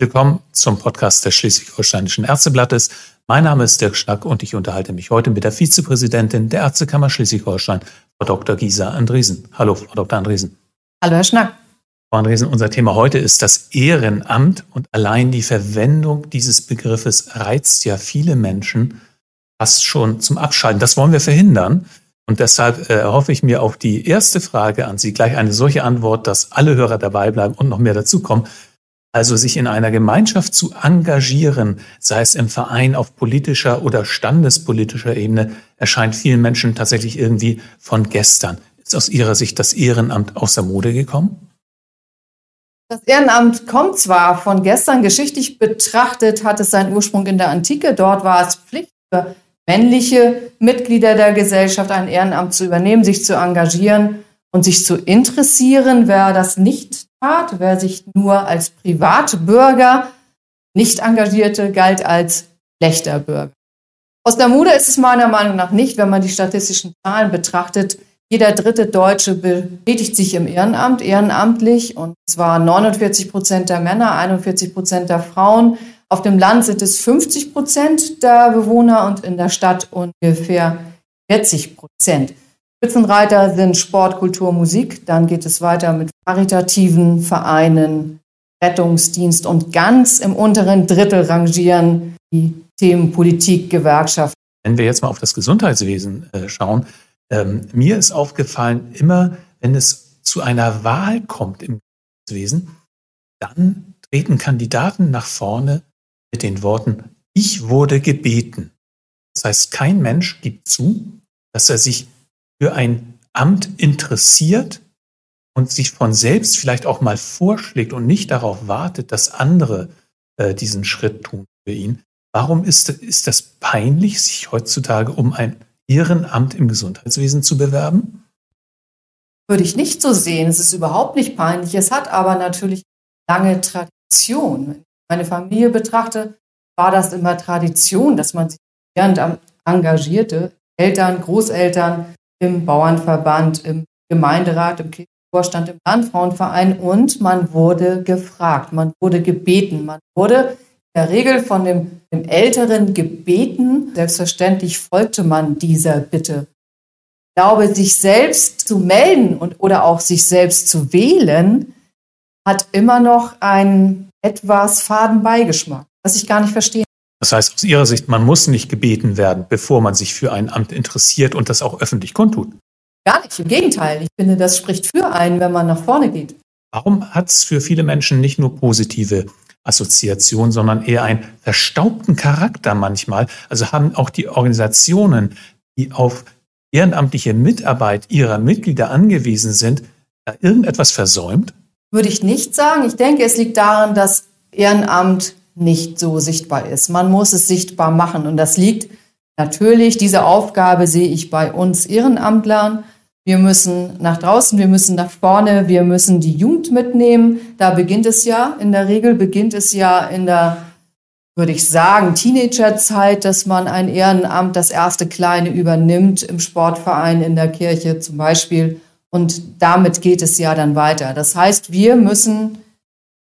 Willkommen zum Podcast des Schleswig-Holsteinischen Ärzteblattes. Mein Name ist Dirk Schnack und ich unterhalte mich heute mit der Vizepräsidentin der Ärztekammer Schleswig-Holstein, Frau Dr. Gisa Andresen. Hallo, Frau Dr. Andresen. Hallo, Herr Schnack. Frau Andresen, unser Thema heute ist das Ehrenamt und allein die Verwendung dieses Begriffes reizt ja viele Menschen fast schon zum Abschalten. Das wollen wir verhindern. Und deshalb äh, hoffe ich mir auf die erste Frage an Sie gleich eine solche Antwort, dass alle Hörer dabei bleiben und noch mehr dazukommen. Also sich in einer Gemeinschaft zu engagieren, sei es im Verein auf politischer oder standespolitischer Ebene, erscheint vielen Menschen tatsächlich irgendwie von gestern. Ist aus Ihrer Sicht das Ehrenamt aus der Mode gekommen? Das Ehrenamt kommt zwar von gestern, geschichtlich betrachtet hat es seinen Ursprung in der Antike. Dort war es Pflicht für männliche Mitglieder der Gesellschaft ein Ehrenamt zu übernehmen, sich zu engagieren und sich zu interessieren. Wer das nicht wer sich nur als Privatbürger nicht engagierte, galt als schlechter Bürger. Aus der Mode ist es meiner Meinung nach nicht, wenn man die statistischen Zahlen betrachtet. Jeder dritte Deutsche betätigt sich im Ehrenamt, ehrenamtlich, und zwar 49 Prozent der Männer, 41 Prozent der Frauen. Auf dem Land sind es 50 Prozent der Bewohner und in der Stadt ungefähr 40 Prozent. Spitzenreiter sind Sport, Kultur, Musik. Dann geht es weiter mit karitativen Vereinen, Rettungsdienst und ganz im unteren Drittel rangieren die Themen Politik, Gewerkschaft. Wenn wir jetzt mal auf das Gesundheitswesen äh, schauen, ähm, mir ist aufgefallen, immer wenn es zu einer Wahl kommt im Gesundheitswesen, dann treten Kandidaten nach vorne mit den Worten, ich wurde gebeten. Das heißt, kein Mensch gibt zu, dass er sich für ein Amt interessiert und sich von selbst vielleicht auch mal vorschlägt und nicht darauf wartet, dass andere äh, diesen Schritt tun für ihn. Warum ist, ist das peinlich, sich heutzutage um ein Ehrenamt im Gesundheitswesen zu bewerben? Würde ich nicht so sehen. Es ist überhaupt nicht peinlich. Es hat aber natürlich lange Tradition. Wenn ich meine Familie betrachte, war das immer Tradition, dass man sich Ehrenamt engagierte. Eltern, Großeltern, im Bauernverband, im Gemeinderat, im Vorstand, im Landfrauenverein und man wurde gefragt, man wurde gebeten, man wurde in der Regel von dem, dem Älteren gebeten. Selbstverständlich folgte man dieser Bitte. Ich glaube, sich selbst zu melden und, oder auch sich selbst zu wählen, hat immer noch einen etwas faden Beigeschmack, was ich gar nicht verstehe. Das heißt, aus Ihrer Sicht, man muss nicht gebeten werden, bevor man sich für ein Amt interessiert und das auch öffentlich kundtut. Gar nicht, im Gegenteil. Ich finde, das spricht für einen, wenn man nach vorne geht. Warum hat es für viele Menschen nicht nur positive Assoziationen, sondern eher einen verstaubten Charakter manchmal? Also haben auch die Organisationen, die auf ehrenamtliche Mitarbeit ihrer Mitglieder angewiesen sind, da irgendetwas versäumt? Würde ich nicht sagen. Ich denke, es liegt daran, dass Ehrenamt nicht so sichtbar ist. Man muss es sichtbar machen. Und das liegt natürlich, diese Aufgabe sehe ich bei uns Ehrenamtlern. Wir müssen nach draußen, wir müssen nach vorne, wir müssen die Jugend mitnehmen. Da beginnt es ja, in der Regel beginnt es ja in der, würde ich sagen, Teenagerzeit, dass man ein Ehrenamt, das erste Kleine übernimmt, im Sportverein, in der Kirche zum Beispiel. Und damit geht es ja dann weiter. Das heißt, wir müssen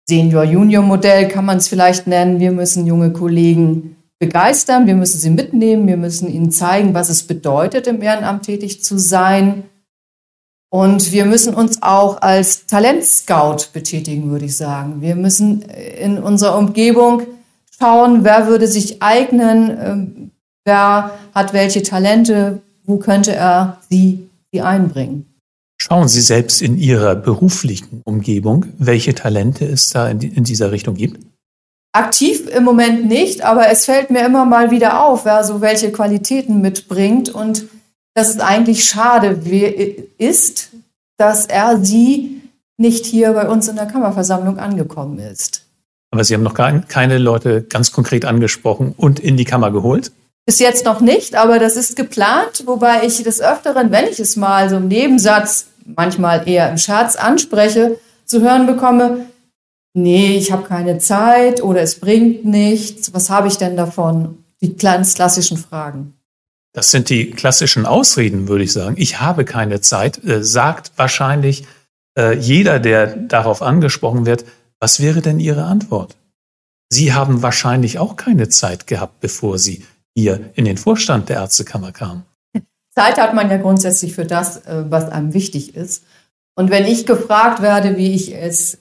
Senior-Junior-Modell kann man es vielleicht nennen. Wir müssen junge Kollegen begeistern, wir müssen sie mitnehmen, wir müssen ihnen zeigen, was es bedeutet, im Ehrenamt tätig zu sein. Und wir müssen uns auch als Talentscout betätigen, würde ich sagen. Wir müssen in unserer Umgebung schauen, wer würde sich eignen, ähm, wer hat welche Talente, wo könnte er sie, sie einbringen. Schauen Sie selbst in Ihrer beruflichen Umgebung, welche Talente es da in, in dieser Richtung gibt? Aktiv im Moment nicht, aber es fällt mir immer mal wieder auf, wer so welche Qualitäten mitbringt und dass es eigentlich schade ist, dass er sie nicht hier bei uns in der Kammerversammlung angekommen ist. Aber Sie haben noch keine Leute ganz konkret angesprochen und in die Kammer geholt? Bis jetzt noch nicht, aber das ist geplant, wobei ich des Öfteren, wenn ich es mal so im Nebensatz manchmal eher im Scherz anspreche, zu hören bekomme, nee, ich habe keine Zeit oder es bringt nichts, was habe ich denn davon? Die ganz klassischen Fragen. Das sind die klassischen Ausreden, würde ich sagen. Ich habe keine Zeit, äh, sagt wahrscheinlich äh, jeder, der darauf angesprochen wird. Was wäre denn Ihre Antwort? Sie haben wahrscheinlich auch keine Zeit gehabt, bevor Sie hier in den Vorstand der Ärztekammer kamen. Zeit hat man ja grundsätzlich für das, äh, was einem wichtig ist. Und wenn ich gefragt werde, wie ich es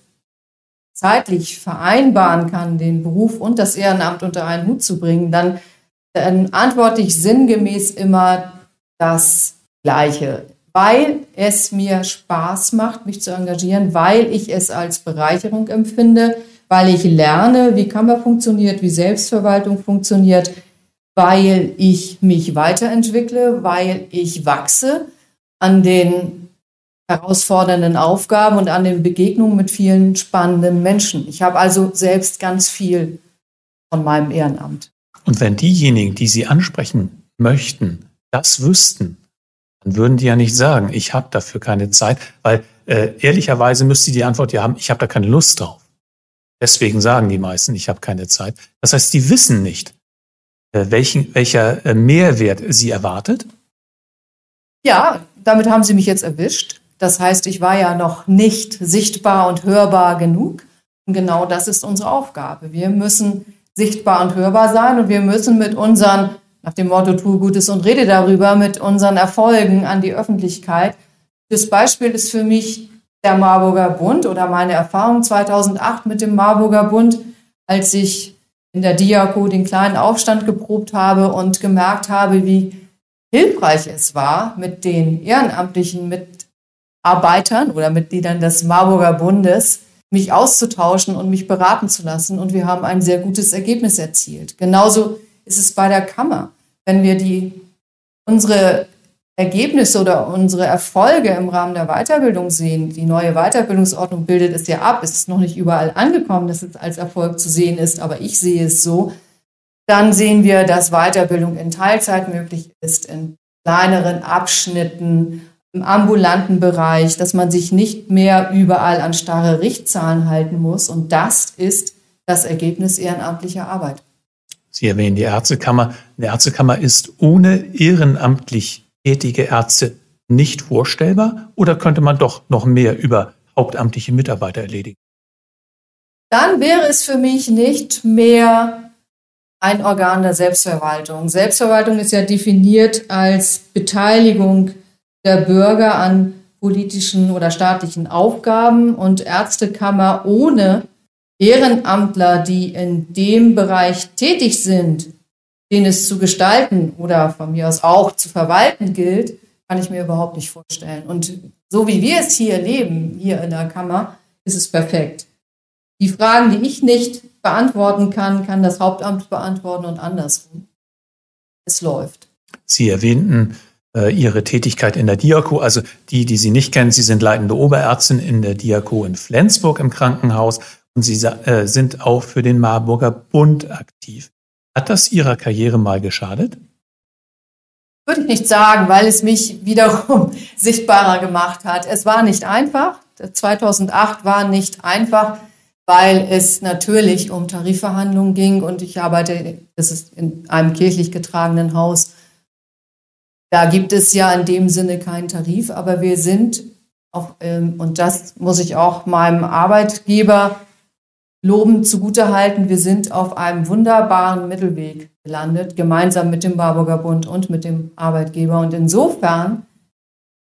zeitlich vereinbaren kann, den Beruf und das Ehrenamt unter einen Hut zu bringen, dann, dann antworte ich sinngemäß immer das Gleiche, weil es mir Spaß macht, mich zu engagieren, weil ich es als Bereicherung empfinde, weil ich lerne, wie Kammer funktioniert, wie Selbstverwaltung funktioniert, weil ich mich weiterentwickle, weil ich wachse an den herausfordernden Aufgaben und an den Begegnungen mit vielen spannenden Menschen. Ich habe also selbst ganz viel von meinem Ehrenamt. Und wenn diejenigen, die Sie ansprechen möchten, das wüssten, dann würden die ja nicht sagen, ich habe dafür keine Zeit, weil äh, ehrlicherweise müsste die Antwort ja haben, ich habe da keine Lust drauf. Deswegen sagen die meisten, ich habe keine Zeit. Das heißt, die wissen nicht, welchen, welcher äh, Mehrwert sie erwartet? Ja, damit haben Sie mich jetzt erwischt. Das heißt, ich war ja noch nicht sichtbar und hörbar genug. Und genau das ist unsere Aufgabe. Wir müssen sichtbar und hörbar sein und wir müssen mit unseren, nach dem Motto, tue Gutes und rede darüber, mit unseren Erfolgen an die Öffentlichkeit. Das Beispiel ist für mich der Marburger Bund oder meine Erfahrung 2008 mit dem Marburger Bund, als ich in der Diako den kleinen Aufstand geprobt habe und gemerkt habe, wie hilfreich es war, mit den ehrenamtlichen Mitarbeitern oder Mitgliedern des Marburger Bundes mich auszutauschen und mich beraten zu lassen. Und wir haben ein sehr gutes Ergebnis erzielt. Genauso ist es bei der Kammer. Wenn wir die, unsere Ergebnisse oder unsere Erfolge im Rahmen der Weiterbildung sehen, die neue Weiterbildungsordnung bildet es ja ab, es ist noch nicht überall angekommen, dass es als Erfolg zu sehen ist, aber ich sehe es so, dann sehen wir, dass Weiterbildung in Teilzeit möglich ist, in kleineren Abschnitten, im ambulanten Bereich, dass man sich nicht mehr überall an starre Richtzahlen halten muss. Und das ist das Ergebnis ehrenamtlicher Arbeit. Sie erwähnen die Ärztekammer. Eine Ärztekammer ist ohne ehrenamtlich tätige Ärzte nicht vorstellbar oder könnte man doch noch mehr über hauptamtliche Mitarbeiter erledigen? Dann wäre es für mich nicht mehr ein Organ der Selbstverwaltung. Selbstverwaltung ist ja definiert als Beteiligung der Bürger an politischen oder staatlichen Aufgaben und Ärztekammer ohne Ehrenamtler, die in dem Bereich tätig sind, den es zu gestalten oder von mir aus auch zu verwalten gilt, kann ich mir überhaupt nicht vorstellen. Und so wie wir es hier leben, hier in der Kammer, ist es perfekt. Die Fragen, die ich nicht beantworten kann, kann das Hauptamt beantworten und andersrum. Es läuft. Sie erwähnten äh, Ihre Tätigkeit in der Diako, also die, die Sie nicht kennen, Sie sind leitende Oberärztin in der Diako in Flensburg im Krankenhaus und Sie äh, sind auch für den Marburger Bund aktiv. Hat das Ihrer Karriere mal geschadet? Würde ich nicht sagen, weil es mich wiederum sichtbarer gemacht hat. Es war nicht einfach. 2008 war nicht einfach, weil es natürlich um Tarifverhandlungen ging und ich arbeite, das ist in einem kirchlich getragenen Haus. Da gibt es ja in dem Sinne keinen Tarif, aber wir sind, auf, ähm, und das muss ich auch meinem Arbeitgeber lobend zugutehalten, wir sind auf einem wunderbaren Mittelweg gelandet, gemeinsam mit dem Marburger Bund und mit dem Arbeitgeber. Und insofern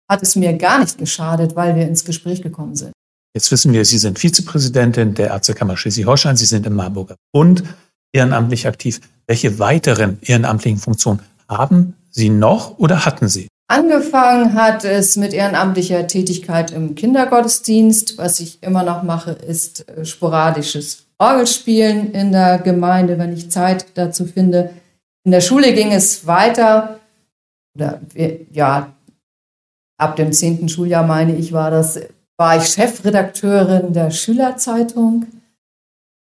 hat es mir gar nicht geschadet, weil wir ins Gespräch gekommen sind. Jetzt wissen wir, Sie sind Vizepräsidentin der Ärztekammer Schleswig-Holstein. Sie sind im Marburger Bund ehrenamtlich aktiv. Welche weiteren ehrenamtlichen Funktionen haben Sie noch oder hatten Sie? Angefangen hat es mit ehrenamtlicher Tätigkeit im Kindergottesdienst. Was ich immer noch mache, ist äh, sporadisches Orgelspielen in der Gemeinde, wenn ich Zeit dazu finde. In der Schule ging es weiter. Oder, ja, ab dem zehnten Schuljahr, meine ich, war das, war ich Chefredakteurin der Schülerzeitung.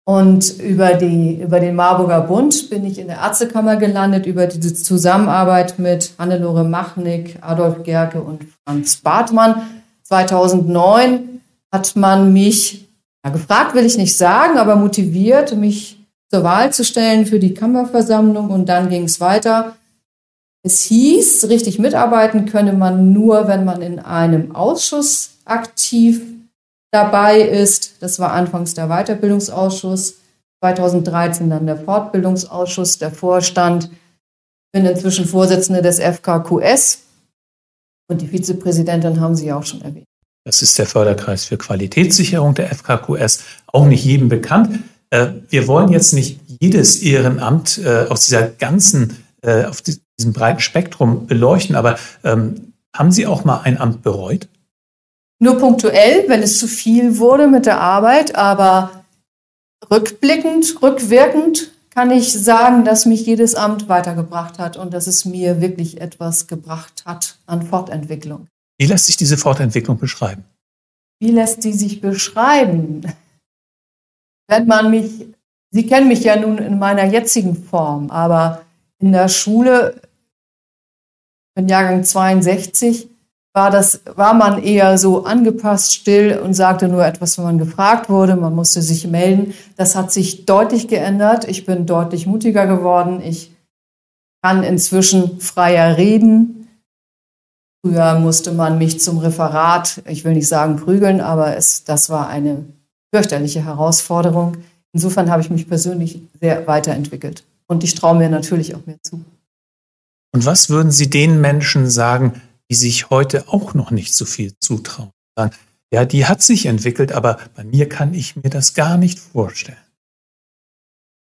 Und über, die, über den Marburger Bund bin ich in der Ärztekammer gelandet, über diese Zusammenarbeit mit Hannelore Machnick, Adolf Gerke und Franz Bartmann. 2009 hat man mich, ja, gefragt will ich nicht sagen, aber motiviert, mich zur Wahl zu stellen für die Kammerversammlung. Und dann ging es weiter. Es hieß, richtig mitarbeiten könne man nur, wenn man in einem Ausschuss aktiv dabei ist. Das war anfangs der Weiterbildungsausschuss. 2013 dann der Fortbildungsausschuss, der Vorstand. Bin inzwischen Vorsitzende des FKQS und die Vizepräsidentin haben Sie auch schon erwähnt. Das ist der Förderkreis für Qualitätssicherung der FKQS, auch nicht jedem bekannt. Äh, wir wollen jetzt nicht jedes Ehrenamt äh, aus dieser ganzen, äh, auf diesem breiten Spektrum beleuchten, aber ähm, haben Sie auch mal ein Amt bereut? Nur punktuell, wenn es zu viel wurde mit der Arbeit, aber rückblickend, rückwirkend kann ich sagen, dass mich jedes Amt weitergebracht hat und dass es mir wirklich etwas gebracht hat an Fortentwicklung. Wie lässt sich diese Fortentwicklung beschreiben? Wie lässt sie sich beschreiben? Wenn man mich, Sie kennen mich ja nun in meiner jetzigen Form, aber in der Schule, im Jahrgang 62, war das, war man eher so angepasst, still und sagte nur etwas, wenn man gefragt wurde. Man musste sich melden. Das hat sich deutlich geändert. Ich bin deutlich mutiger geworden. Ich kann inzwischen freier reden. Früher musste man mich zum Referat, ich will nicht sagen prügeln, aber es, das war eine fürchterliche Herausforderung. Insofern habe ich mich persönlich sehr weiterentwickelt. Und ich traue mir natürlich auch mehr zu. Und was würden Sie den Menschen sagen, die sich heute auch noch nicht so viel zutrauen. Ja, die hat sich entwickelt, aber bei mir kann ich mir das gar nicht vorstellen.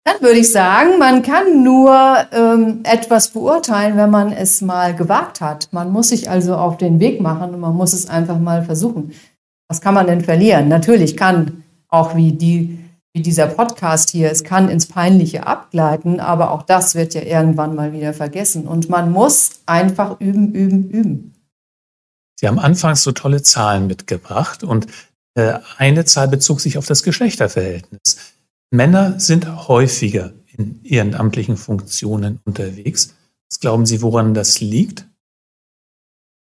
Dann würde ich sagen, man kann nur ähm, etwas beurteilen, wenn man es mal gewagt hat. Man muss sich also auf den Weg machen und man muss es einfach mal versuchen. Was kann man denn verlieren? Natürlich kann auch wie die wie dieser Podcast hier, es kann ins Peinliche abgleiten, aber auch das wird ja irgendwann mal wieder vergessen. Und man muss einfach üben, üben, üben. Sie haben anfangs so tolle Zahlen mitgebracht und äh, eine Zahl bezog sich auf das Geschlechterverhältnis. Männer sind häufiger in ehrenamtlichen Funktionen unterwegs. Was glauben Sie, woran das liegt?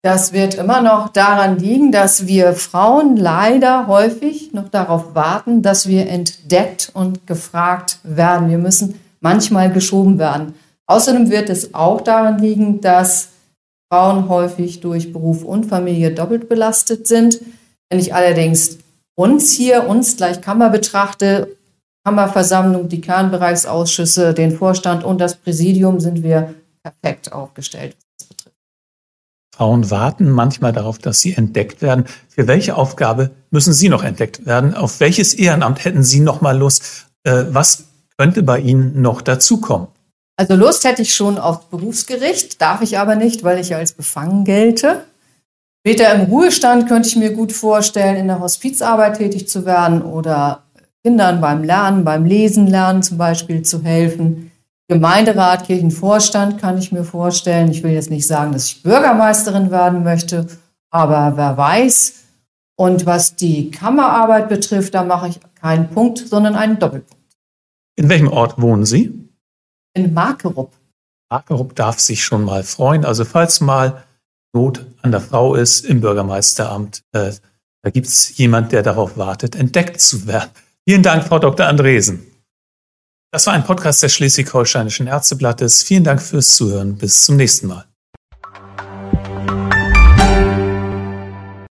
Das wird immer noch daran liegen, dass wir Frauen leider häufig noch darauf warten, dass wir entdeckt und gefragt werden. Wir müssen manchmal geschoben werden. Außerdem wird es auch daran liegen, dass Frauen häufig durch Beruf und Familie doppelt belastet sind. Wenn ich allerdings uns hier, uns gleich Kammer betrachte, Kammerversammlung, die Kernbereichsausschüsse, den Vorstand und das Präsidium, sind wir perfekt aufgestellt. Frauen warten manchmal darauf, dass sie entdeckt werden. Für welche Aufgabe müssen Sie noch entdeckt werden? Auf welches Ehrenamt hätten Sie noch mal Lust? Äh, was könnte bei Ihnen noch dazukommen? Also Lust hätte ich schon auf Berufsgericht, darf ich aber nicht, weil ich als befangen gelte. Später im Ruhestand könnte ich mir gut vorstellen, in der Hospizarbeit tätig zu werden oder Kindern beim Lernen, beim Lesen lernen zum Beispiel zu helfen. Gemeinderat, Kirchenvorstand kann ich mir vorstellen. Ich will jetzt nicht sagen, dass ich Bürgermeisterin werden möchte, aber wer weiß. Und was die Kammerarbeit betrifft, da mache ich keinen Punkt, sondern einen Doppelpunkt. In welchem Ort wohnen Sie? In Markerup. Markerup darf sich schon mal freuen. Also falls mal Not an der Frau ist im Bürgermeisteramt, äh, da gibt es jemand, der darauf wartet, entdeckt zu werden. Vielen Dank, Frau Dr. Andresen. Das war ein Podcast des Schleswig-Holsteinischen Ärzteblattes. Vielen Dank fürs Zuhören. Bis zum nächsten Mal.